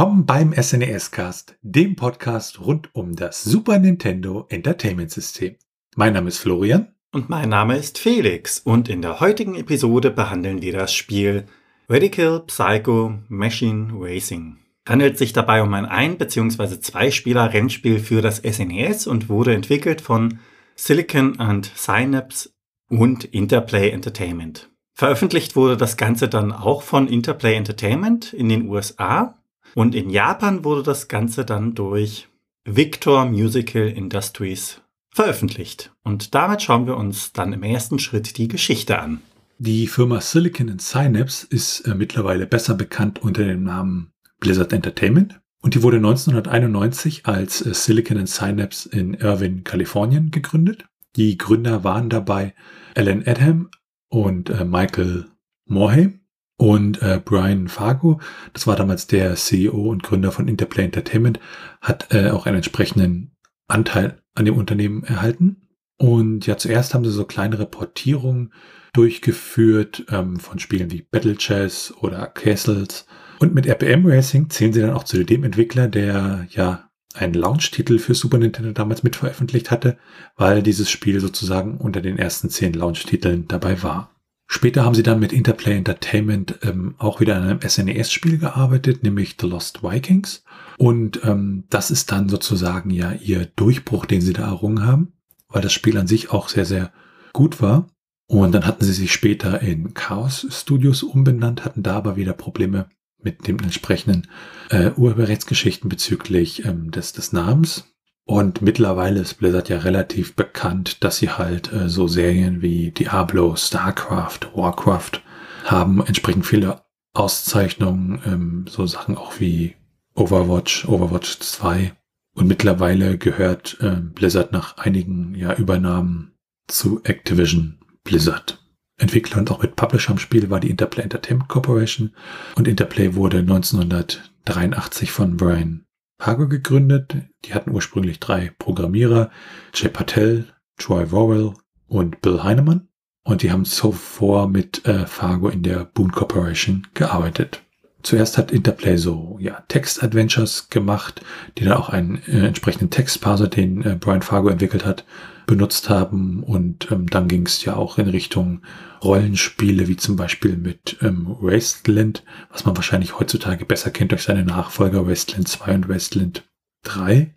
willkommen beim SNES Cast, dem Podcast rund um das Super Nintendo Entertainment System. Mein Name ist Florian. Und mein Name ist Felix und in der heutigen Episode behandeln wir das Spiel Radical Psycho Machine Racing. Handelt sich dabei um ein ein- bzw. zwei-Spieler-Rennspiel für das SNES und wurde entwickelt von Silicon and Synapse und Interplay Entertainment. Veröffentlicht wurde das Ganze dann auch von Interplay Entertainment in den USA und in Japan wurde das Ganze dann durch Victor Musical Industries veröffentlicht. Und damit schauen wir uns dann im ersten Schritt die Geschichte an. Die Firma Silicon Synapse ist äh, mittlerweile besser bekannt unter dem Namen Blizzard Entertainment und die wurde 1991 als äh, Silicon Synapse in Irvine, Kalifornien gegründet. Die Gründer waren dabei Alan Adham und äh, Michael Morhaime und äh, Brian Fargo, das war damals der CEO und Gründer von Interplay Entertainment, hat äh, auch einen entsprechenden Anteil an dem Unternehmen erhalten. Und ja, zuerst haben sie so kleinere Portierungen durchgeführt ähm, von Spielen wie Battle Chess oder Castles. Und mit RPM Racing zählen sie dann auch zu dem Entwickler, der ja einen Launch-Titel für Super Nintendo damals mitveröffentlicht hatte, weil dieses Spiel sozusagen unter den ersten zehn Launch-Titeln dabei war. Später haben sie dann mit Interplay Entertainment ähm, auch wieder an einem SNES-Spiel gearbeitet, nämlich The Lost Vikings. Und ähm, das ist dann sozusagen ja ihr Durchbruch, den sie da errungen haben, weil das Spiel an sich auch sehr, sehr gut war. Und dann hatten sie sich später in Chaos Studios umbenannt, hatten da aber wieder Probleme mit den entsprechenden äh, Urheberrechtsgeschichten bezüglich ähm, des, des Namens. Und mittlerweile ist Blizzard ja relativ bekannt, dass sie halt äh, so Serien wie Diablo, StarCraft, Warcraft haben entsprechend viele Auszeichnungen, ähm, so Sachen auch wie Overwatch, Overwatch 2. Und mittlerweile gehört äh, Blizzard nach einigen ja, Übernahmen zu Activision Blizzard. Entwickler und auch mit Publisher am Spiel war die Interplay Entertainment Corporation und Interplay wurde 1983 von Brian Pago gegründet. Die hatten ursprünglich drei Programmierer, Jay Patel, Troy Worrell und Bill Heinemann. Und die haben zuvor mit äh, Fargo in der Boone Corporation gearbeitet. Zuerst hat Interplay so ja, Text-Adventures gemacht, die dann auch einen äh, entsprechenden Textparser, den äh, Brian Fargo entwickelt hat, benutzt haben. Und ähm, dann ging es ja auch in Richtung Rollenspiele, wie zum Beispiel mit ähm, Wasteland, was man wahrscheinlich heutzutage besser kennt durch seine Nachfolger Wasteland 2 und Wasteland 3.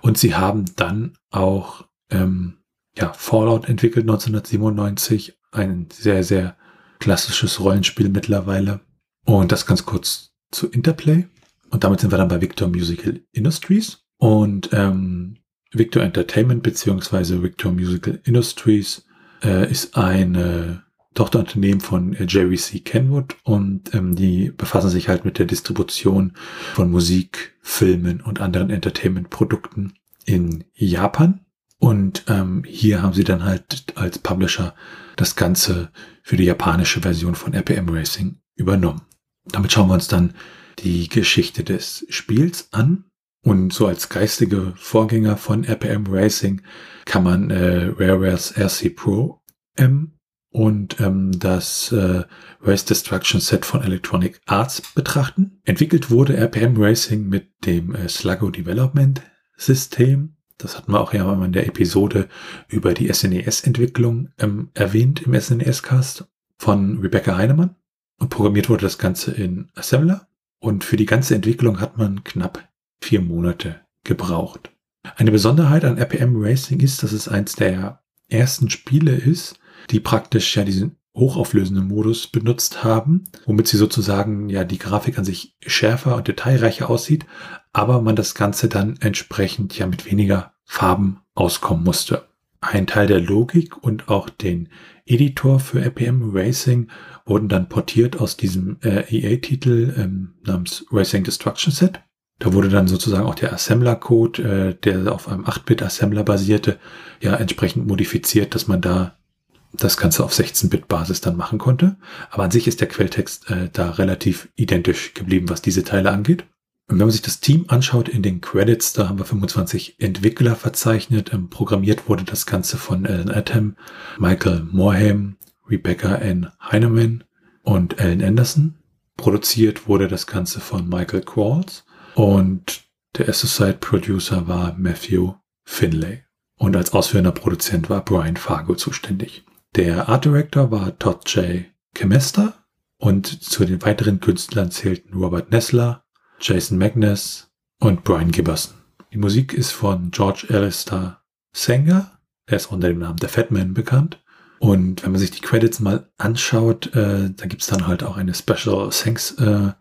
Und sie haben dann auch ähm, ja, Fallout entwickelt 1997, ein sehr, sehr klassisches Rollenspiel mittlerweile. Und das ganz kurz zu Interplay. Und damit sind wir dann bei Victor Musical Industries. Und ähm, Victor Entertainment beziehungsweise Victor Musical Industries äh, ist eine Tochterunternehmen von äh, Jerry C. Kenwood und ähm, die befassen sich halt mit der Distribution von Musik, Filmen und anderen Entertainment-Produkten in Japan. Und ähm, hier haben sie dann halt als Publisher das Ganze für die japanische Version von RPM Racing übernommen. Damit schauen wir uns dann die Geschichte des Spiels an. Und so als geistige Vorgänger von RPM Racing kann man äh, Rarewares RC Pro M und ähm, das äh, Race Destruction Set von Electronic Arts betrachten. Entwickelt wurde RPM Racing mit dem äh, Sluggo Development System. Das hatten wir auch ja mal in der Episode über die SNES-Entwicklung ähm, erwähnt im SNES-Cast von Rebecca Heinemann. Und programmiert wurde das Ganze in Assembler. Und für die ganze Entwicklung hat man knapp vier Monate gebraucht. Eine Besonderheit an RPM Racing ist, dass es eins der ersten Spiele ist, die praktisch ja diesen hochauflösenden Modus benutzt haben, womit sie sozusagen ja die Grafik an sich schärfer und detailreicher aussieht, aber man das Ganze dann entsprechend ja mit weniger Farben auskommen musste. Ein Teil der Logik und auch den Editor für RPM Racing wurden dann portiert aus diesem äh, EA-Titel ähm, namens Racing Destruction Set. Da wurde dann sozusagen auch der Assembler-Code, äh, der auf einem 8-Bit-Assembler basierte, ja entsprechend modifiziert, dass man da das Ganze auf 16-Bit-Basis dann machen konnte. Aber an sich ist der Quelltext äh, da relativ identisch geblieben, was diese Teile angeht. Und wenn man sich das Team anschaut in den Credits, da haben wir 25 Entwickler verzeichnet. Ähm, programmiert wurde das Ganze von Alan Atom, Michael Morhaime, Rebecca N. Heinemann und Alan Anderson. Produziert wurde das Ganze von Michael Qualls und der Associate Producer war Matthew Finlay. Und als ausführender Produzent war Brian Fargo zuständig. Der Art Director war Todd J. Kemester und zu den weiteren Künstlern zählten Robert Nessler, Jason Magnus und Brian Gibberson. Die Musik ist von George Alistair Sanger, der ist unter dem Namen The Fat Man bekannt. Und wenn man sich die Credits mal anschaut, äh, da gibt's dann halt auch eine Special Thanks äh,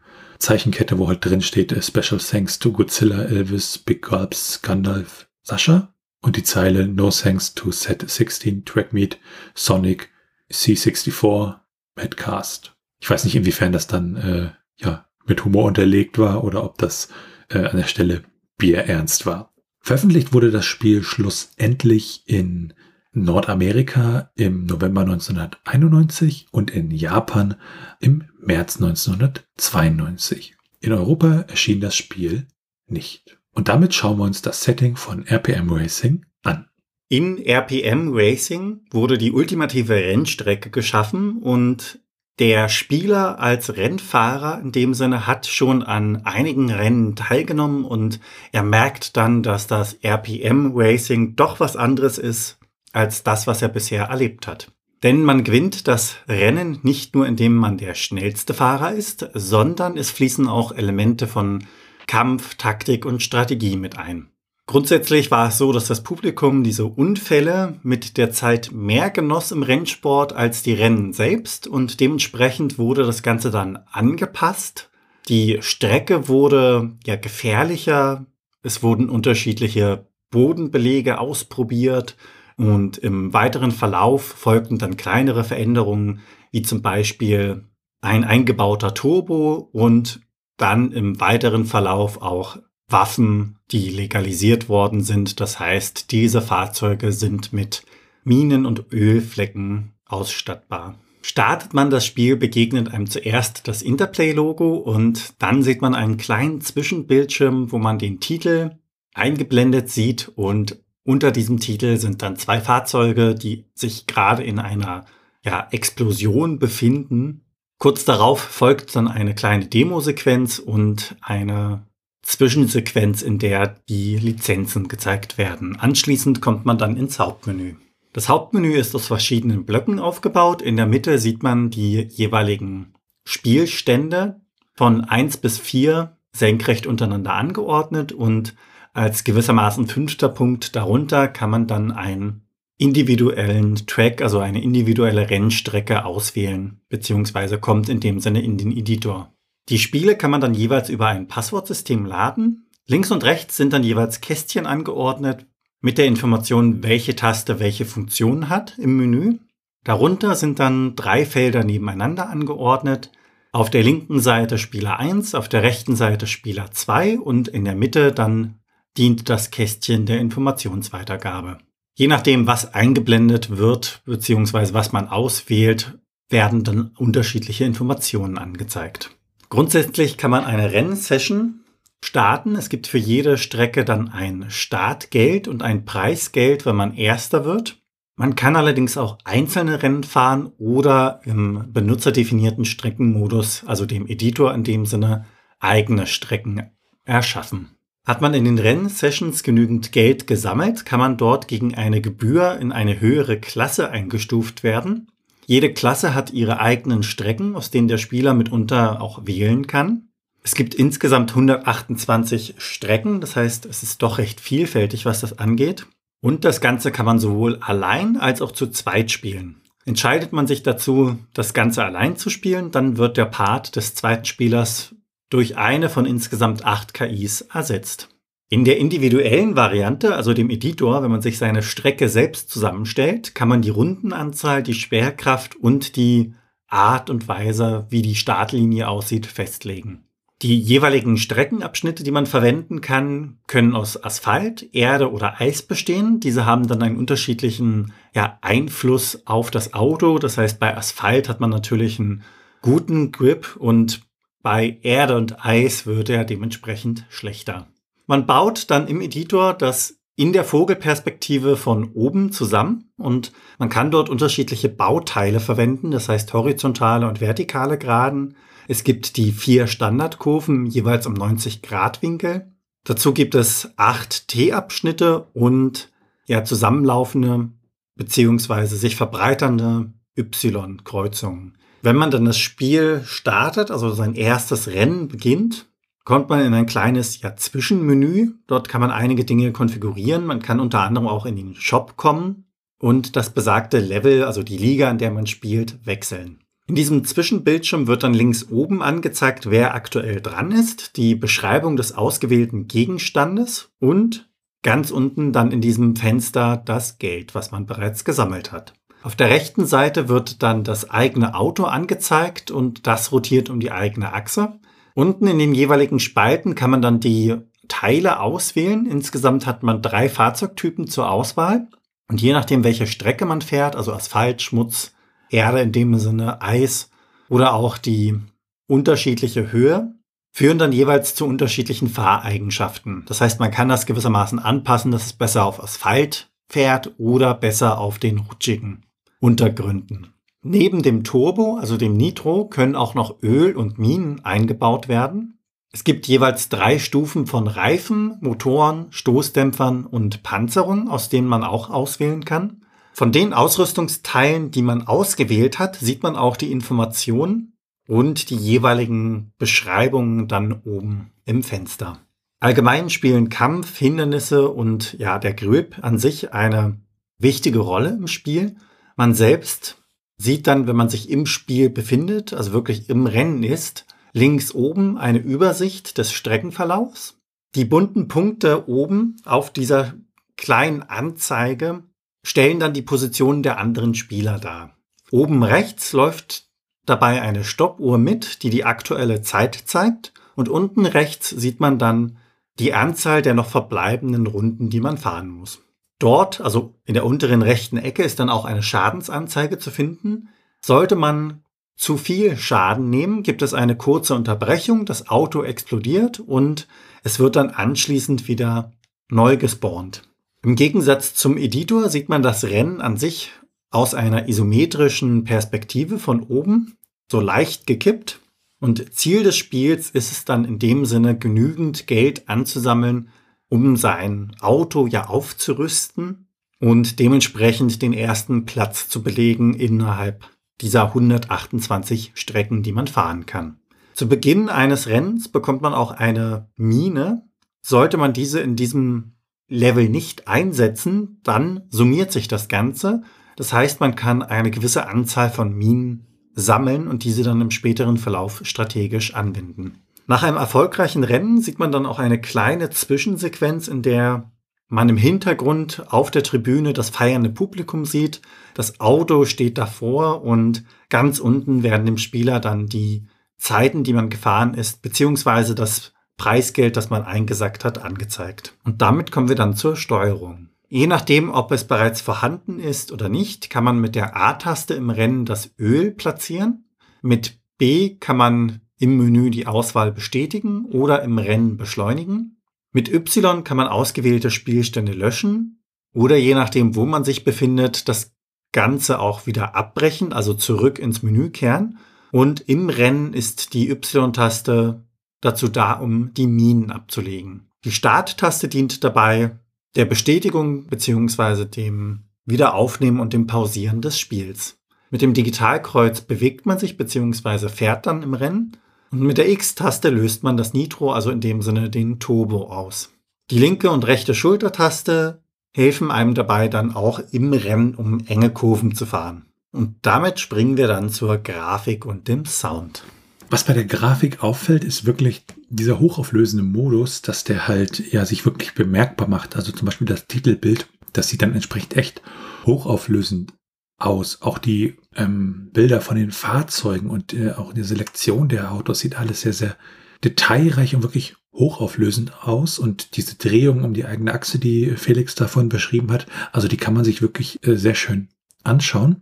Zeichenkette, wo halt drin steht äh, Special Thanks to Godzilla, Elvis, Big Gulps, Gandalf, Sascha. Und die Zeile No Thanks to Set 16, Trackmeet, Sonic, C64, Madcast. Ich weiß nicht, inwiefern das dann äh, ja mit Humor unterlegt war oder ob das äh, an der Stelle bierernst war. Veröffentlicht wurde das Spiel schlussendlich in Nordamerika im November 1991 und in Japan im März 1992. In Europa erschien das Spiel nicht. Und damit schauen wir uns das Setting von RPM Racing an. In RPM Racing wurde die ultimative Rennstrecke geschaffen und der Spieler als Rennfahrer in dem Sinne hat schon an einigen Rennen teilgenommen und er merkt dann, dass das RPM Racing doch was anderes ist als das, was er bisher erlebt hat. Denn man gewinnt das Rennen nicht nur, indem man der schnellste Fahrer ist, sondern es fließen auch Elemente von Kampf, Taktik und Strategie mit ein. Grundsätzlich war es so, dass das Publikum diese Unfälle mit der Zeit mehr genoss im Rennsport als die Rennen selbst und dementsprechend wurde das Ganze dann angepasst. Die Strecke wurde ja gefährlicher, es wurden unterschiedliche Bodenbelege ausprobiert und im weiteren Verlauf folgten dann kleinere Veränderungen, wie zum Beispiel ein eingebauter Turbo und dann im weiteren Verlauf auch Waffen, die legalisiert worden sind. Das heißt, diese Fahrzeuge sind mit Minen und Ölflecken ausstattbar. Startet man das Spiel, begegnet einem zuerst das Interplay-Logo und dann sieht man einen kleinen Zwischenbildschirm, wo man den Titel eingeblendet sieht und unter diesem Titel sind dann zwei Fahrzeuge, die sich gerade in einer ja, Explosion befinden. Kurz darauf folgt dann eine kleine Demosequenz und eine Zwischensequenz, in der die Lizenzen gezeigt werden. Anschließend kommt man dann ins Hauptmenü. Das Hauptmenü ist aus verschiedenen Blöcken aufgebaut. In der Mitte sieht man die jeweiligen Spielstände von eins bis vier senkrecht untereinander angeordnet und als gewissermaßen fünfter Punkt darunter kann man dann einen individuellen Track, also eine individuelle Rennstrecke auswählen, beziehungsweise kommt in dem Sinne in den Editor. Die Spiele kann man dann jeweils über ein Passwortsystem laden. Links und rechts sind dann jeweils Kästchen angeordnet mit der Information, welche Taste welche Funktion hat im Menü. Darunter sind dann drei Felder nebeneinander angeordnet. Auf der linken Seite Spieler 1, auf der rechten Seite Spieler 2 und in der Mitte dann dient das Kästchen der Informationsweitergabe. Je nachdem, was eingeblendet wird bzw. was man auswählt, werden dann unterschiedliche Informationen angezeigt. Grundsätzlich kann man eine Rennsession starten. Es gibt für jede Strecke dann ein Startgeld und ein Preisgeld, wenn man erster wird. Man kann allerdings auch einzelne Rennen fahren oder im benutzerdefinierten Streckenmodus, also dem Editor in dem Sinne, eigene Strecken erschaffen. Hat man in den Rennsessions genügend Geld gesammelt, kann man dort gegen eine Gebühr in eine höhere Klasse eingestuft werden. Jede Klasse hat ihre eigenen Strecken, aus denen der Spieler mitunter auch wählen kann. Es gibt insgesamt 128 Strecken, das heißt, es ist doch recht vielfältig, was das angeht. Und das Ganze kann man sowohl allein als auch zu zweit spielen. Entscheidet man sich dazu, das Ganze allein zu spielen, dann wird der Part des zweiten Spielers durch eine von insgesamt acht KIs ersetzt. In der individuellen Variante, also dem Editor, wenn man sich seine Strecke selbst zusammenstellt, kann man die Rundenanzahl, die Schwerkraft und die Art und Weise, wie die Startlinie aussieht, festlegen. Die jeweiligen Streckenabschnitte, die man verwenden kann, können aus Asphalt, Erde oder Eis bestehen. Diese haben dann einen unterschiedlichen ja, Einfluss auf das Auto. Das heißt, bei Asphalt hat man natürlich einen guten Grip und bei Erde und Eis wird er dementsprechend schlechter. Man baut dann im Editor das in der Vogelperspektive von oben zusammen und man kann dort unterschiedliche Bauteile verwenden, das heißt horizontale und vertikale Graden. Es gibt die vier Standardkurven jeweils um 90 Grad Winkel. Dazu gibt es acht T-Abschnitte und ja zusammenlaufende beziehungsweise sich verbreiternde Y-Kreuzungen. Wenn man dann das Spiel startet, also sein erstes Rennen beginnt, kommt man in ein kleines ja, Zwischenmenü. Dort kann man einige Dinge konfigurieren. Man kann unter anderem auch in den Shop kommen und das besagte Level, also die Liga, in der man spielt, wechseln. In diesem Zwischenbildschirm wird dann links oben angezeigt, wer aktuell dran ist, die Beschreibung des ausgewählten Gegenstandes und ganz unten dann in diesem Fenster das Geld, was man bereits gesammelt hat. Auf der rechten Seite wird dann das eigene Auto angezeigt und das rotiert um die eigene Achse. Unten in den jeweiligen Spalten kann man dann die Teile auswählen. Insgesamt hat man drei Fahrzeugtypen zur Auswahl. Und je nachdem, welche Strecke man fährt, also Asphalt, Schmutz, Erde in dem Sinne, Eis oder auch die unterschiedliche Höhe, führen dann jeweils zu unterschiedlichen Fahreigenschaften. Das heißt, man kann das gewissermaßen anpassen, dass es besser auf Asphalt fährt oder besser auf den rutschigen Untergründen. Neben dem Turbo, also dem Nitro, können auch noch Öl und Minen eingebaut werden. Es gibt jeweils drei Stufen von Reifen, Motoren, Stoßdämpfern und Panzerung, aus denen man auch auswählen kann. Von den Ausrüstungsteilen, die man ausgewählt hat, sieht man auch die Informationen und die jeweiligen Beschreibungen dann oben im Fenster. Allgemein spielen Kampf, Hindernisse und ja, der Grip an sich eine wichtige Rolle im Spiel. Man selbst sieht dann, wenn man sich im Spiel befindet, also wirklich im Rennen ist, links oben eine Übersicht des Streckenverlaufs. Die bunten Punkte oben auf dieser kleinen Anzeige stellen dann die Positionen der anderen Spieler dar. Oben rechts läuft dabei eine Stoppuhr mit, die die aktuelle Zeit zeigt und unten rechts sieht man dann die Anzahl der noch verbleibenden Runden, die man fahren muss. Dort, also in der unteren rechten Ecke, ist dann auch eine Schadensanzeige zu finden. Sollte man zu viel Schaden nehmen, gibt es eine kurze Unterbrechung, das Auto explodiert und es wird dann anschließend wieder neu gespawnt. Im Gegensatz zum Editor sieht man das Rennen an sich aus einer isometrischen Perspektive von oben, so leicht gekippt. Und Ziel des Spiels ist es dann in dem Sinne, genügend Geld anzusammeln, um sein Auto ja aufzurüsten und dementsprechend den ersten Platz zu belegen innerhalb dieser 128 Strecken, die man fahren kann. Zu Beginn eines Rennens bekommt man auch eine Mine. Sollte man diese in diesem Level nicht einsetzen, dann summiert sich das Ganze. Das heißt, man kann eine gewisse Anzahl von Minen sammeln und diese dann im späteren Verlauf strategisch anwenden. Nach einem erfolgreichen Rennen sieht man dann auch eine kleine Zwischensequenz, in der man im Hintergrund auf der Tribüne das feiernde Publikum sieht. Das Auto steht davor und ganz unten werden dem Spieler dann die Zeiten, die man gefahren ist, beziehungsweise das Preisgeld, das man eingesackt hat, angezeigt. Und damit kommen wir dann zur Steuerung. Je nachdem, ob es bereits vorhanden ist oder nicht, kann man mit der A-Taste im Rennen das Öl platzieren. Mit B kann man im Menü die Auswahl bestätigen oder im Rennen beschleunigen. Mit Y kann man ausgewählte Spielstände löschen oder je nachdem, wo man sich befindet, das Ganze auch wieder abbrechen, also zurück ins Menü kehren. Und im Rennen ist die Y-Taste dazu da, um die Minen abzulegen. Die Start-Taste dient dabei der Bestätigung bzw. dem Wiederaufnehmen und dem Pausieren des Spiels. Mit dem Digitalkreuz bewegt man sich bzw. fährt dann im Rennen und mit der X-Taste löst man das Nitro, also in dem Sinne den Turbo aus. Die linke und rechte Schultertaste helfen einem dabei dann auch im Rennen, um enge Kurven zu fahren. Und damit springen wir dann zur Grafik und dem Sound. Was bei der Grafik auffällt, ist wirklich dieser hochauflösende Modus, dass der halt ja sich wirklich bemerkbar macht. Also zum Beispiel das Titelbild, das sieht dann entsprechend echt hochauflösend aus. Auch die ähm, Bilder von den Fahrzeugen und äh, auch die Selektion der Autos sieht alles sehr, sehr detailreich und wirklich hochauflösend aus. Und diese Drehung um die eigene Achse, die Felix davon beschrieben hat, also die kann man sich wirklich äh, sehr schön anschauen.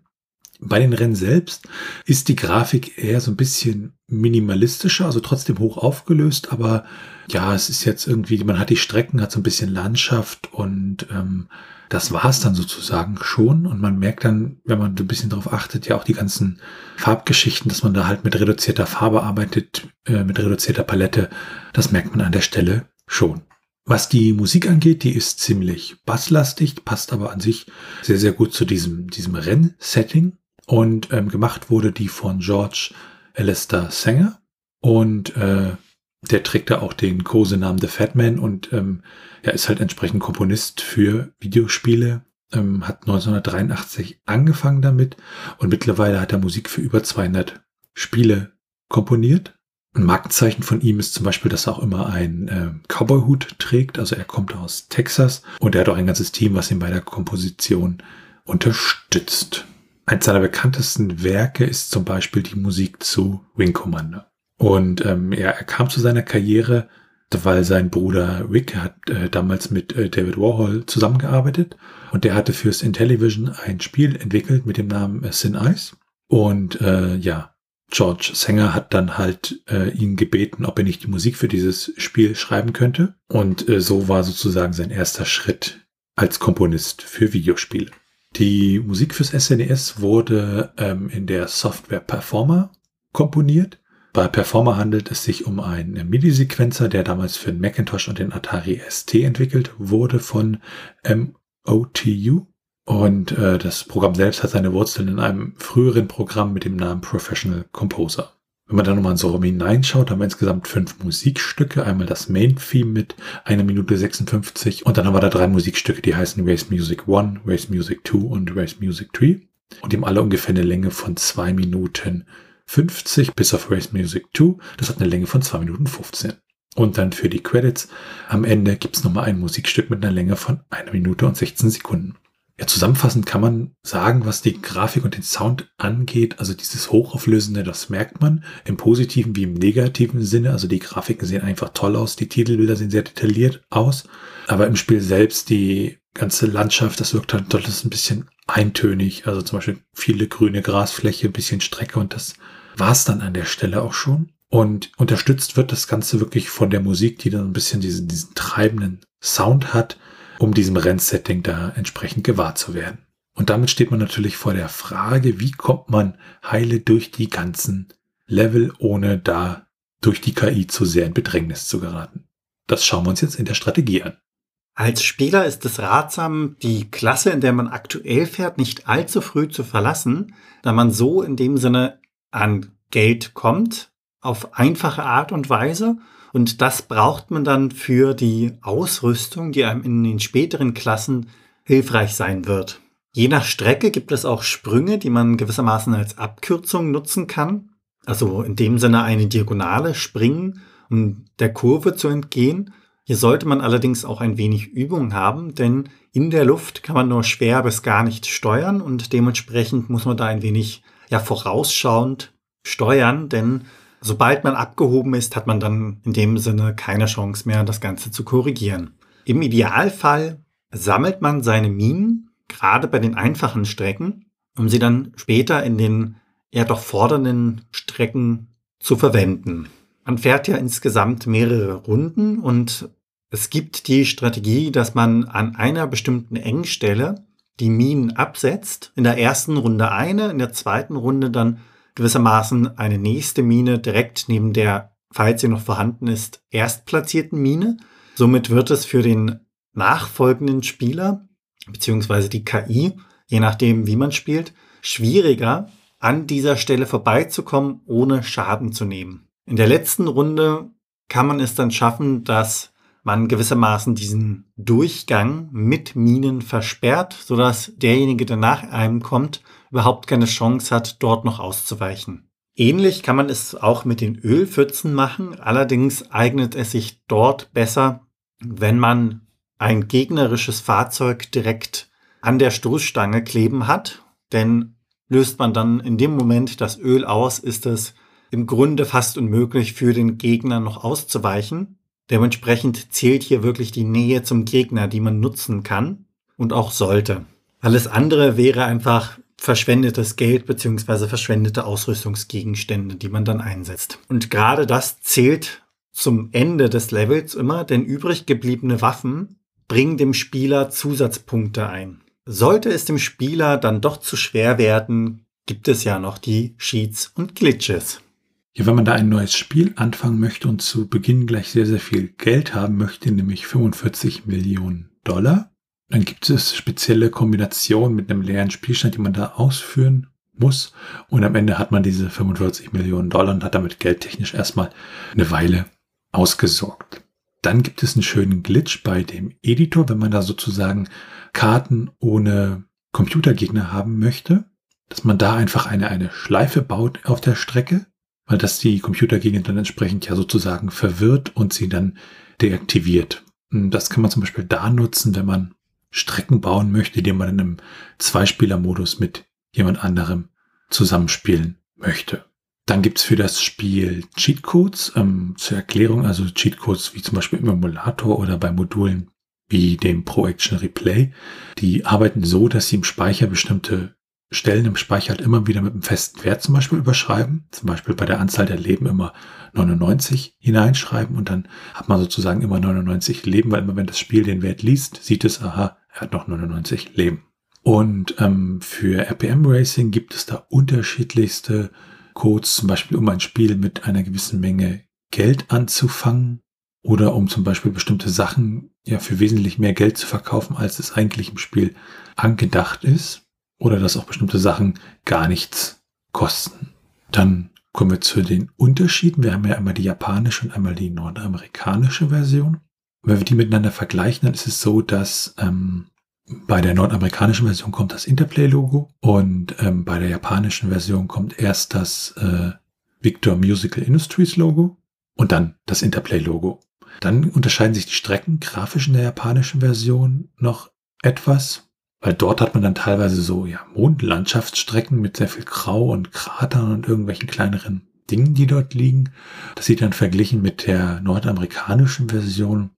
Bei den Rennen selbst ist die Grafik eher so ein bisschen minimalistischer, also trotzdem hoch aufgelöst, aber ja, es ist jetzt irgendwie, man hat die Strecken, hat so ein bisschen Landschaft und ähm, das war es dann sozusagen schon. Und man merkt dann, wenn man ein bisschen darauf achtet, ja auch die ganzen Farbgeschichten, dass man da halt mit reduzierter Farbe arbeitet, äh, mit reduzierter Palette, das merkt man an der Stelle schon. Was die Musik angeht, die ist ziemlich basslastig, passt aber an sich sehr, sehr gut zu diesem, diesem Rennsetting. Und ähm, gemacht wurde die von George Alistair Sanger. Und äh, der trägt da auch den Kosenamen The Fat Man und ähm, er ist halt entsprechend Komponist für Videospiele. Ähm, hat 1983 angefangen damit und mittlerweile hat er Musik für über 200 Spiele komponiert. Ein Markenzeichen von ihm ist zum Beispiel, dass er auch immer einen äh, Cowboy-Hut trägt. Also er kommt aus Texas und er hat auch ein ganzes Team, was ihn bei der Komposition unterstützt. Eins seiner bekanntesten Werke ist zum Beispiel die Musik zu Wing Commander. Und ähm, ja, er kam zu seiner Karriere, weil sein Bruder Rick hat äh, damals mit äh, David Warhol zusammengearbeitet und der hatte fürs Intellivision ein Spiel entwickelt mit dem Namen Sin Ice. Und äh, ja, George Sanger hat dann halt äh, ihn gebeten, ob er nicht die Musik für dieses Spiel schreiben könnte. Und äh, so war sozusagen sein erster Schritt als Komponist für Videospiele. Die Musik fürs SNES e wurde ähm, in der Software Performer komponiert. Bei Performer handelt es sich um einen MIDI-Sequenzer, der damals für den Macintosh und den Atari ST entwickelt wurde von MOTU. Und äh, das Programm selbst hat seine Wurzeln in einem früheren Programm mit dem Namen Professional Composer. Wenn man da nochmal so hineinschaut, haben wir insgesamt fünf Musikstücke. Einmal das Main-Theme mit einer Minute 56 und dann haben wir da drei Musikstücke, die heißen Race Music 1, Race Music 2 und Race Music 3. Und die haben alle ungefähr eine Länge von zwei Minuten 50 bis auf Race Music 2. Das hat eine Länge von zwei Minuten 15. Und dann für die Credits am Ende gibt's nochmal ein Musikstück mit einer Länge von einer Minute und 16 Sekunden. Ja, zusammenfassend kann man sagen, was die Grafik und den Sound angeht. Also dieses Hochauflösende, das merkt man im positiven wie im negativen Sinne. Also die Grafiken sehen einfach toll aus, die Titelbilder sehen sehr detailliert aus. Aber im Spiel selbst die ganze Landschaft, das wirkt halt das ist ein bisschen eintönig. Also zum Beispiel viele grüne Grasfläche, ein bisschen Strecke und das war's dann an der Stelle auch schon. Und unterstützt wird das Ganze wirklich von der Musik, die dann ein bisschen diesen, diesen treibenden Sound hat um diesem Rennsetting da entsprechend gewahr zu werden. Und damit steht man natürlich vor der Frage, wie kommt man heile durch die ganzen Level, ohne da durch die KI zu sehr in Bedrängnis zu geraten. Das schauen wir uns jetzt in der Strategie an. Als Spieler ist es ratsam, die Klasse, in der man aktuell fährt, nicht allzu früh zu verlassen, da man so in dem Sinne an Geld kommt, auf einfache Art und Weise und das braucht man dann für die Ausrüstung, die einem in den späteren Klassen hilfreich sein wird. Je nach Strecke gibt es auch Sprünge, die man gewissermaßen als Abkürzung nutzen kann. Also in dem Sinne eine Diagonale springen, um der Kurve zu entgehen. Hier sollte man allerdings auch ein wenig Übung haben, denn in der Luft kann man nur schwer bis gar nicht steuern und dementsprechend muss man da ein wenig ja vorausschauend steuern, denn Sobald man abgehoben ist, hat man dann in dem Sinne keine Chance mehr, das Ganze zu korrigieren. Im Idealfall sammelt man seine Minen, gerade bei den einfachen Strecken, um sie dann später in den eher doch fordernden Strecken zu verwenden. Man fährt ja insgesamt mehrere Runden und es gibt die Strategie, dass man an einer bestimmten Engstelle die Minen absetzt. In der ersten Runde eine, in der zweiten Runde dann gewissermaßen eine nächste Mine direkt neben der, falls sie noch vorhanden ist, erstplatzierten Mine. Somit wird es für den nachfolgenden Spieler, beziehungsweise die KI, je nachdem, wie man spielt, schwieriger, an dieser Stelle vorbeizukommen, ohne Schaden zu nehmen. In der letzten Runde kann man es dann schaffen, dass man gewissermaßen diesen Durchgang mit Minen versperrt, sodass derjenige, der nach einem kommt, überhaupt keine Chance hat, dort noch auszuweichen. Ähnlich kann man es auch mit den Ölpfützen machen, allerdings eignet es sich dort besser, wenn man ein gegnerisches Fahrzeug direkt an der Stoßstange kleben hat, denn löst man dann in dem Moment das Öl aus, ist es im Grunde fast unmöglich für den Gegner noch auszuweichen. Dementsprechend zählt hier wirklich die Nähe zum Gegner, die man nutzen kann und auch sollte. Alles andere wäre einfach verschwendetes Geld beziehungsweise verschwendete Ausrüstungsgegenstände, die man dann einsetzt. Und gerade das zählt zum Ende des Levels immer, denn übrig gebliebene Waffen bringen dem Spieler Zusatzpunkte ein. Sollte es dem Spieler dann doch zu schwer werden, gibt es ja noch die Cheats und Glitches. Ja, wenn man da ein neues Spiel anfangen möchte und zu Beginn gleich sehr, sehr viel Geld haben möchte, nämlich 45 Millionen Dollar, dann gibt es spezielle Kombinationen mit einem leeren Spielstand, die man da ausführen muss. Und am Ende hat man diese 45 Millionen Dollar und hat damit geldtechnisch erstmal eine Weile ausgesorgt. Dann gibt es einen schönen Glitch bei dem Editor, wenn man da sozusagen Karten ohne Computergegner haben möchte, dass man da einfach eine, eine Schleife baut auf der Strecke, weil das die Computergegner dann entsprechend ja sozusagen verwirrt und sie dann deaktiviert. Und das kann man zum Beispiel da nutzen, wenn man Strecken bauen möchte, die man in einem Zweispieler-Modus mit jemand anderem zusammenspielen möchte. Dann gibt's für das Spiel Cheatcodes ähm, zur Erklärung, also Cheatcodes wie zum Beispiel im Emulator oder bei Modulen wie dem Pro Action Replay. Die arbeiten so, dass sie im Speicher bestimmte Stellen im Speicher halt immer wieder mit einem festen Wert zum Beispiel überschreiben. Zum Beispiel bei der Anzahl der Leben immer 99 hineinschreiben und dann hat man sozusagen immer 99 Leben, weil immer wenn das Spiel den Wert liest, sieht es, aha, er hat noch 99 Leben. Und ähm, für RPM Racing gibt es da unterschiedlichste Codes, zum Beispiel um ein Spiel mit einer gewissen Menge Geld anzufangen oder um zum Beispiel bestimmte Sachen ja für wesentlich mehr Geld zu verkaufen, als es eigentlich im Spiel angedacht ist. Oder dass auch bestimmte Sachen gar nichts kosten. Dann kommen wir zu den Unterschieden. Wir haben ja einmal die japanische und einmal die nordamerikanische Version. Wenn wir die miteinander vergleichen, dann ist es so, dass ähm, bei der nordamerikanischen Version kommt das Interplay-Logo und ähm, bei der japanischen Version kommt erst das äh, Victor Musical Industries Logo und dann das Interplay-Logo. Dann unterscheiden sich die Strecken grafisch in der japanischen Version noch etwas, weil dort hat man dann teilweise so ja Mondlandschaftsstrecken mit sehr viel Grau und Kratern und irgendwelchen kleineren Dingen, die dort liegen. Das sieht dann verglichen mit der nordamerikanischen Version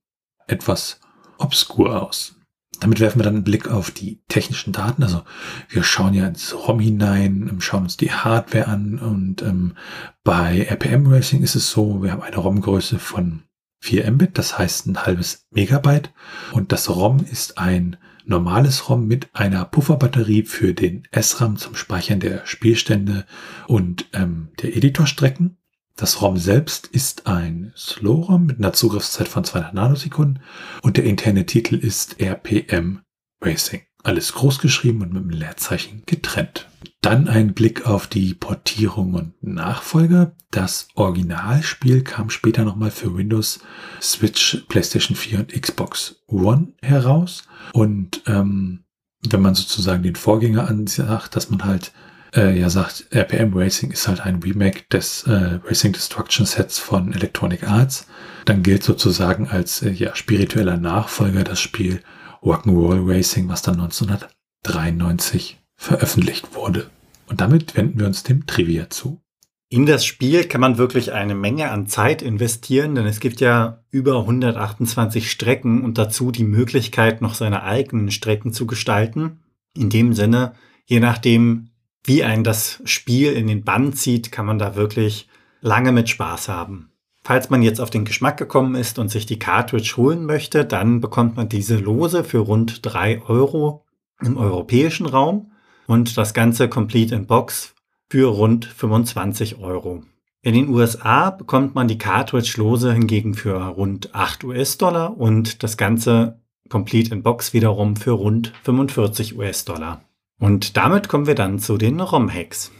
etwas obskur aus. Damit werfen wir dann einen Blick auf die technischen Daten. Also wir schauen ja ins ROM hinein, ähm, schauen uns die Hardware an und ähm, bei RPM Racing ist es so, wir haben eine ROM-Größe von 4 Mbit, das heißt ein halbes Megabyte und das ROM ist ein normales ROM mit einer Pufferbatterie für den SRAM zum Speichern der Spielstände und ähm, der Editorstrecken. Das ROM selbst ist ein Slow-ROM mit einer Zugriffszeit von 200 Nanosekunden und der interne Titel ist RPM Racing. Alles groß geschrieben und mit einem Leerzeichen getrennt. Dann ein Blick auf die Portierung und Nachfolger. Das Originalspiel kam später nochmal für Windows, Switch, PlayStation 4 und Xbox One heraus. Und ähm, wenn man sozusagen den Vorgänger ansagt, dass man halt äh, ja sagt, RPM Racing ist halt ein Remake des äh, Racing Destruction Sets von Electronic Arts. Dann gilt sozusagen als äh, ja, spiritueller Nachfolger das Spiel Rock'n'Roll Racing, was dann 1993 veröffentlicht wurde. Und damit wenden wir uns dem Trivia zu. In das Spiel kann man wirklich eine Menge an Zeit investieren, denn es gibt ja über 128 Strecken und dazu die Möglichkeit, noch seine eigenen Strecken zu gestalten. In dem Sinne, je nachdem, wie ein das Spiel in den Bann zieht, kann man da wirklich lange mit Spaß haben. Falls man jetzt auf den Geschmack gekommen ist und sich die Cartridge holen möchte, dann bekommt man diese lose für rund drei Euro im europäischen Raum und das Ganze Complete in Box für rund 25 Euro. In den USA bekommt man die Cartridge lose hingegen für rund 8 US-Dollar und das Ganze Complete in Box wiederum für rund 45 US-Dollar. Und damit kommen wir dann zu den ROM-Hacks.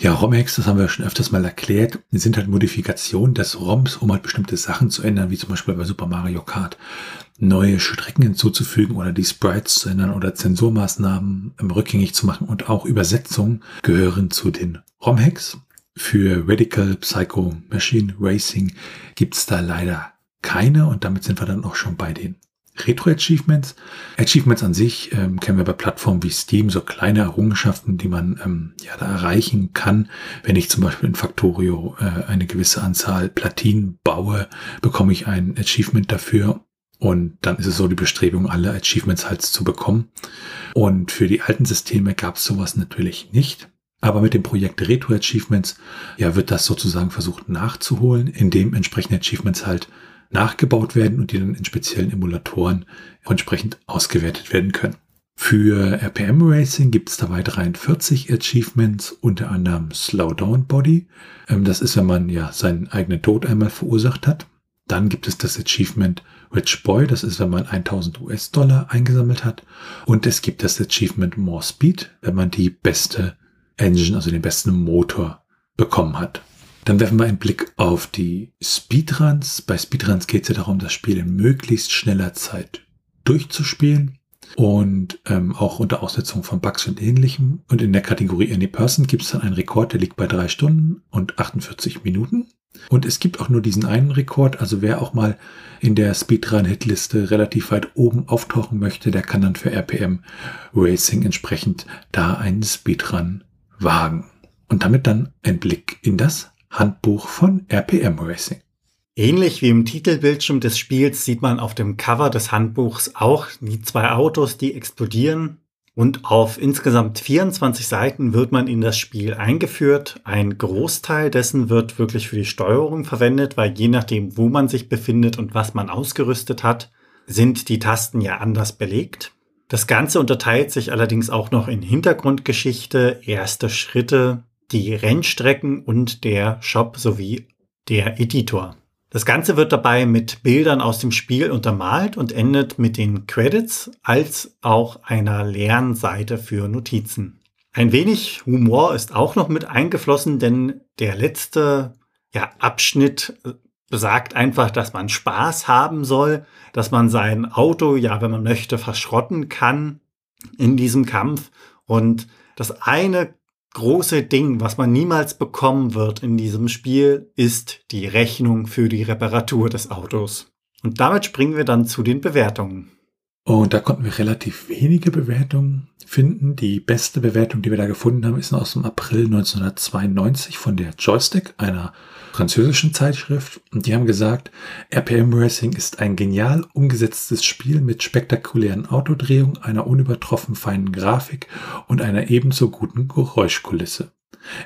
Ja, ROM-Hacks, das haben wir schon öfters mal erklärt, sind halt Modifikationen des ROMs, um halt bestimmte Sachen zu ändern, wie zum Beispiel bei Super Mario Kart. Neue Strecken hinzuzufügen oder die Sprites zu ändern oder Zensurmaßnahmen rückgängig zu machen und auch Übersetzungen gehören zu den ROM-Hacks. Für Radical Psycho Machine Racing gibt's da leider keine und damit sind wir dann auch schon bei den Retro-Achievements. Achievements an sich ähm, kennen wir bei Plattformen wie Steam, so kleine Errungenschaften, die man ähm, ja da erreichen kann. Wenn ich zum Beispiel in Factorio äh, eine gewisse Anzahl Platinen baue, bekomme ich ein Achievement dafür. Und dann ist es so die Bestrebung, alle Achievements halt zu bekommen. Und für die alten Systeme gab es sowas natürlich nicht. Aber mit dem Projekt Retro Achievements, ja, wird das sozusagen versucht nachzuholen, indem entsprechende Achievements halt nachgebaut werden und die dann in speziellen Emulatoren entsprechend ausgewertet werden können. Für RPM Racing gibt es dabei 43 Achievements, unter anderem Slowdown Body. Ähm, das ist, wenn man ja seinen eigenen Tod einmal verursacht hat. Dann gibt es das Achievement Rich Boy, das ist, wenn man 1000 US-Dollar eingesammelt hat. Und es gibt das Achievement More Speed, wenn man die beste Engine, also den besten Motor bekommen hat. Dann werfen wir einen Blick auf die Speedruns. Bei Speedruns geht es ja darum, das Spiel in möglichst schneller Zeit durchzuspielen und ähm, auch unter Aussetzung von Bugs und ähnlichem. Und in der Kategorie Any Person gibt es dann einen Rekord, der liegt bei drei Stunden und 48 Minuten. Und es gibt auch nur diesen einen Rekord, also wer auch mal in der Speedrun-Hitliste relativ weit oben auftauchen möchte, der kann dann für RPM Racing entsprechend da einen Speedrun wagen. Und damit dann ein Blick in das Handbuch von RPM Racing. Ähnlich wie im Titelbildschirm des Spiels sieht man auf dem Cover des Handbuchs auch die zwei Autos, die explodieren. Und auf insgesamt 24 Seiten wird man in das Spiel eingeführt. Ein Großteil dessen wird wirklich für die Steuerung verwendet, weil je nachdem, wo man sich befindet und was man ausgerüstet hat, sind die Tasten ja anders belegt. Das Ganze unterteilt sich allerdings auch noch in Hintergrundgeschichte, erste Schritte, die Rennstrecken und der Shop sowie der Editor. Das Ganze wird dabei mit Bildern aus dem Spiel untermalt und endet mit den Credits als auch einer leeren Seite für Notizen. Ein wenig Humor ist auch noch mit eingeflossen, denn der letzte ja, Abschnitt besagt einfach, dass man Spaß haben soll, dass man sein Auto, ja, wenn man möchte, verschrotten kann in diesem Kampf. Und das eine große Ding, was man niemals bekommen wird in diesem Spiel, ist die Rechnung für die Reparatur des Autos. Und damit springen wir dann zu den Bewertungen. Und da konnten wir relativ wenige Bewertungen finden. Die beste Bewertung, die wir da gefunden haben, ist aus dem April 1992 von der Joystick, einer französischen Zeitschrift und die haben gesagt, RPM Racing ist ein genial umgesetztes Spiel mit spektakulären Autodrehungen, einer unübertroffen feinen Grafik und einer ebenso guten Geräuschkulisse.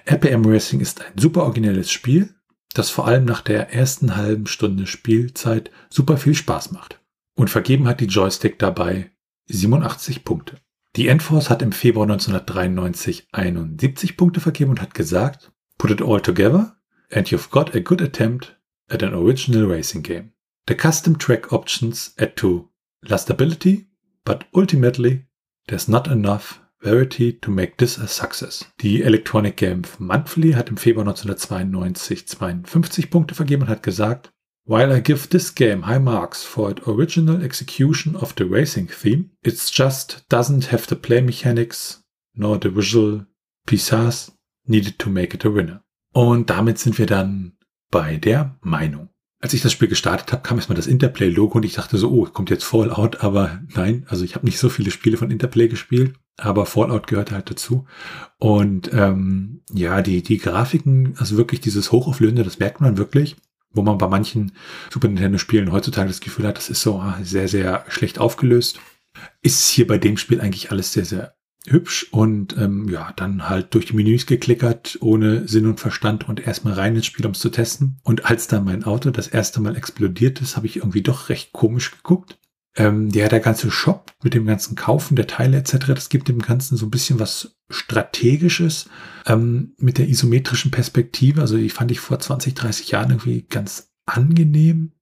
RPM Racing ist ein super originelles Spiel, das vor allem nach der ersten halben Stunde Spielzeit super viel Spaß macht. Und vergeben hat die Joystick dabei 87 Punkte. Die Enforce hat im Februar 1993 71 Punkte vergeben und hat gesagt, Put it all together, and you've got a good attempt at an original racing game. The custom track options add to lastability, but ultimately there's not enough variety to make this a success. Die Electronic Game Monthly hat im Februar 1992 52 Punkte vergeben und hat gesagt, While I give this game high marks for its original execution of the racing theme, it just doesn't have the play mechanics nor the visual pieces needed to make it a winner. Und damit sind wir dann bei der Meinung. Als ich das Spiel gestartet habe, kam erstmal das Interplay-Logo und ich dachte so, oh, kommt jetzt Fallout, aber nein, also ich habe nicht so viele Spiele von Interplay gespielt, aber Fallout gehört halt dazu. Und ähm, ja, die, die Grafiken, also wirklich dieses Hochauflösende, das merkt man wirklich, wo man bei manchen Super Nintendo-Spielen heutzutage das Gefühl hat, das ist so ah, sehr, sehr schlecht aufgelöst. Ist hier bei dem Spiel eigentlich alles sehr, sehr hübsch und ähm, ja, dann halt durch die Menüs geklickert, ohne Sinn und Verstand und erstmal rein ins Spiel, um es zu testen. Und als dann mein Auto das erste Mal explodiert ist, habe ich irgendwie doch recht komisch geguckt. Ähm, ja, der ganze Shop mit dem ganzen Kaufen der Teile etc., das gibt dem Ganzen so ein bisschen was Strategisches ähm, mit der isometrischen Perspektive. Also die fand ich vor 20, 30 Jahren irgendwie ganz angenehm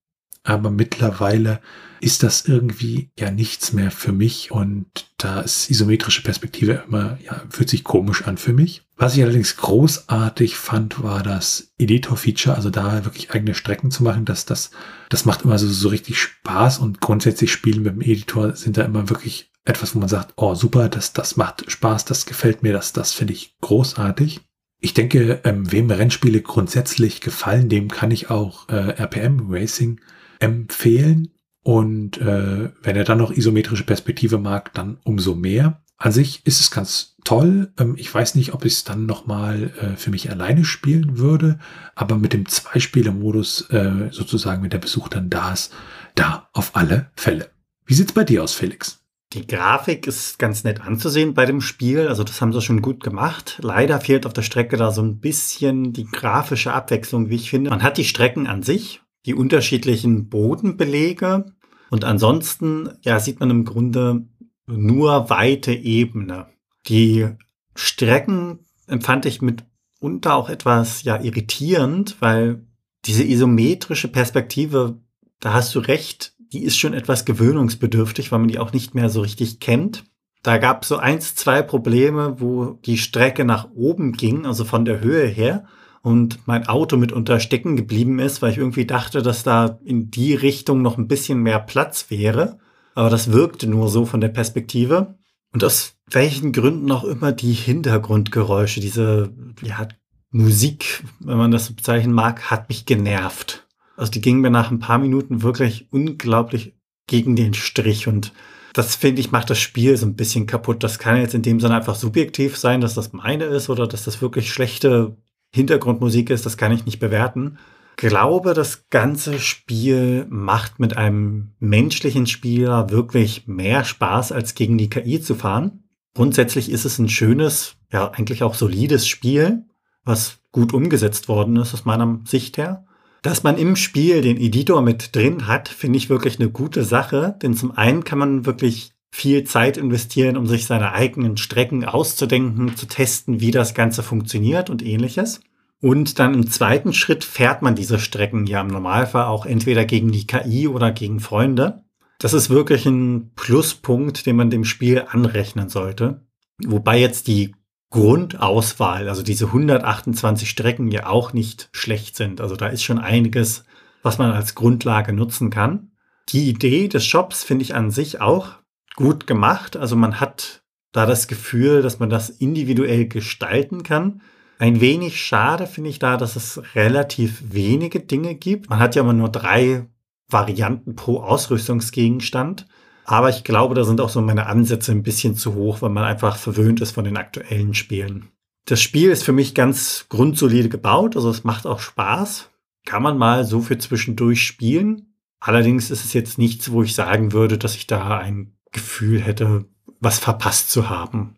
aber mittlerweile ist das irgendwie ja nichts mehr für mich und da ist isometrische Perspektive immer, ja, fühlt sich komisch an für mich. Was ich allerdings großartig fand, war das Editor-Feature, also da wirklich eigene Strecken zu machen, dass das, das macht immer so, so richtig Spaß und grundsätzlich Spielen mit dem Editor sind da immer wirklich etwas, wo man sagt, oh super, das, das macht Spaß, das gefällt mir, das, das finde ich großartig. Ich denke, ähm, wem Rennspiele grundsätzlich gefallen, dem kann ich auch äh, RPM Racing empfehlen. Und äh, wenn er dann noch isometrische Perspektive mag, dann umso mehr. An sich ist es ganz toll. Ähm, ich weiß nicht, ob ich es dann nochmal äh, für mich alleine spielen würde, aber mit dem Zweispieler-Modus äh, sozusagen, wenn der Besuch dann da ist, da auf alle Fälle. Wie sieht's bei dir aus, Felix? Die Grafik ist ganz nett anzusehen bei dem Spiel. Also das haben sie schon gut gemacht. Leider fehlt auf der Strecke da so ein bisschen die grafische Abwechslung, wie ich finde. Man hat die Strecken an sich, die unterschiedlichen Bodenbelege und ansonsten ja sieht man im Grunde nur weite Ebene. Die Strecken empfand ich mitunter auch etwas ja irritierend, weil diese isometrische Perspektive, da hast du recht, die ist schon etwas gewöhnungsbedürftig, weil man die auch nicht mehr so richtig kennt. Da gab es so eins, zwei Probleme, wo die Strecke nach oben ging, also von der Höhe her, und mein Auto mitunter stecken geblieben ist, weil ich irgendwie dachte, dass da in die Richtung noch ein bisschen mehr Platz wäre. Aber das wirkte nur so von der Perspektive. Und aus welchen Gründen auch immer die Hintergrundgeräusche, diese ja, Musik, wenn man das so bezeichnen mag, hat mich genervt. Also die ging mir nach ein paar Minuten wirklich unglaublich gegen den Strich und das finde ich macht das Spiel so ein bisschen kaputt. Das kann jetzt in dem Sinne einfach subjektiv sein, dass das meine ist oder dass das wirklich schlechte Hintergrundmusik ist. Das kann ich nicht bewerten. Glaube, das ganze Spiel macht mit einem menschlichen Spieler wirklich mehr Spaß, als gegen die KI zu fahren. Grundsätzlich ist es ein schönes, ja eigentlich auch solides Spiel, was gut umgesetzt worden ist aus meiner Sicht her. Dass man im Spiel den Editor mit drin hat, finde ich wirklich eine gute Sache, denn zum einen kann man wirklich viel Zeit investieren, um sich seine eigenen Strecken auszudenken, zu testen, wie das Ganze funktioniert und ähnliches. Und dann im zweiten Schritt fährt man diese Strecken ja im Normalfall auch entweder gegen die KI oder gegen Freunde. Das ist wirklich ein Pluspunkt, den man dem Spiel anrechnen sollte. Wobei jetzt die Grundauswahl, also diese 128 Strecken ja auch nicht schlecht sind. Also da ist schon einiges, was man als Grundlage nutzen kann. Die Idee des Shops finde ich an sich auch gut gemacht. Also man hat da das Gefühl, dass man das individuell gestalten kann. Ein wenig schade finde ich da, dass es relativ wenige Dinge gibt. Man hat ja immer nur drei Varianten pro Ausrüstungsgegenstand. Aber ich glaube, da sind auch so meine Ansätze ein bisschen zu hoch, weil man einfach verwöhnt ist von den aktuellen Spielen. Das Spiel ist für mich ganz grundsolide gebaut, also es macht auch Spaß. Kann man mal so für zwischendurch spielen. Allerdings ist es jetzt nichts, wo ich sagen würde, dass ich da ein Gefühl hätte, was verpasst zu haben.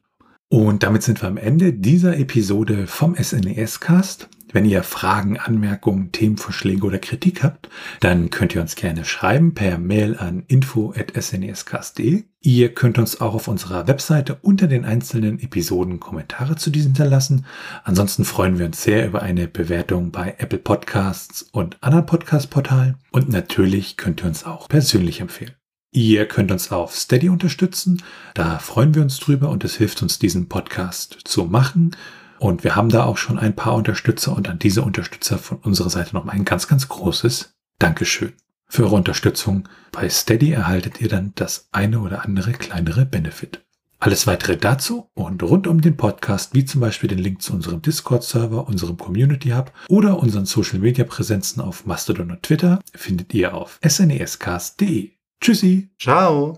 Und damit sind wir am Ende dieser Episode vom SNES-Cast. Wenn ihr Fragen, Anmerkungen, Themenvorschläge oder Kritik habt, dann könnt ihr uns gerne schreiben per Mail an info.snescast.de. Ihr könnt uns auch auf unserer Webseite unter den einzelnen Episoden Kommentare zu diesen hinterlassen. Ansonsten freuen wir uns sehr über eine Bewertung bei Apple Podcasts und anderen Podcast-Portalen. Und natürlich könnt ihr uns auch persönlich empfehlen. Ihr könnt uns auf Steady unterstützen. Da freuen wir uns drüber und es hilft uns, diesen Podcast zu machen. Und wir haben da auch schon ein paar Unterstützer und an diese Unterstützer von unserer Seite nochmal ein ganz, ganz großes Dankeschön. Für eure Unterstützung bei Steady erhaltet ihr dann das eine oder andere kleinere Benefit. Alles weitere dazu und rund um den Podcast, wie zum Beispiel den Link zu unserem Discord-Server, unserem Community Hub oder unseren Social-Media-Präsenzen auf Mastodon und Twitter, findet ihr auf snescast.de. Tschüssi. Ciao.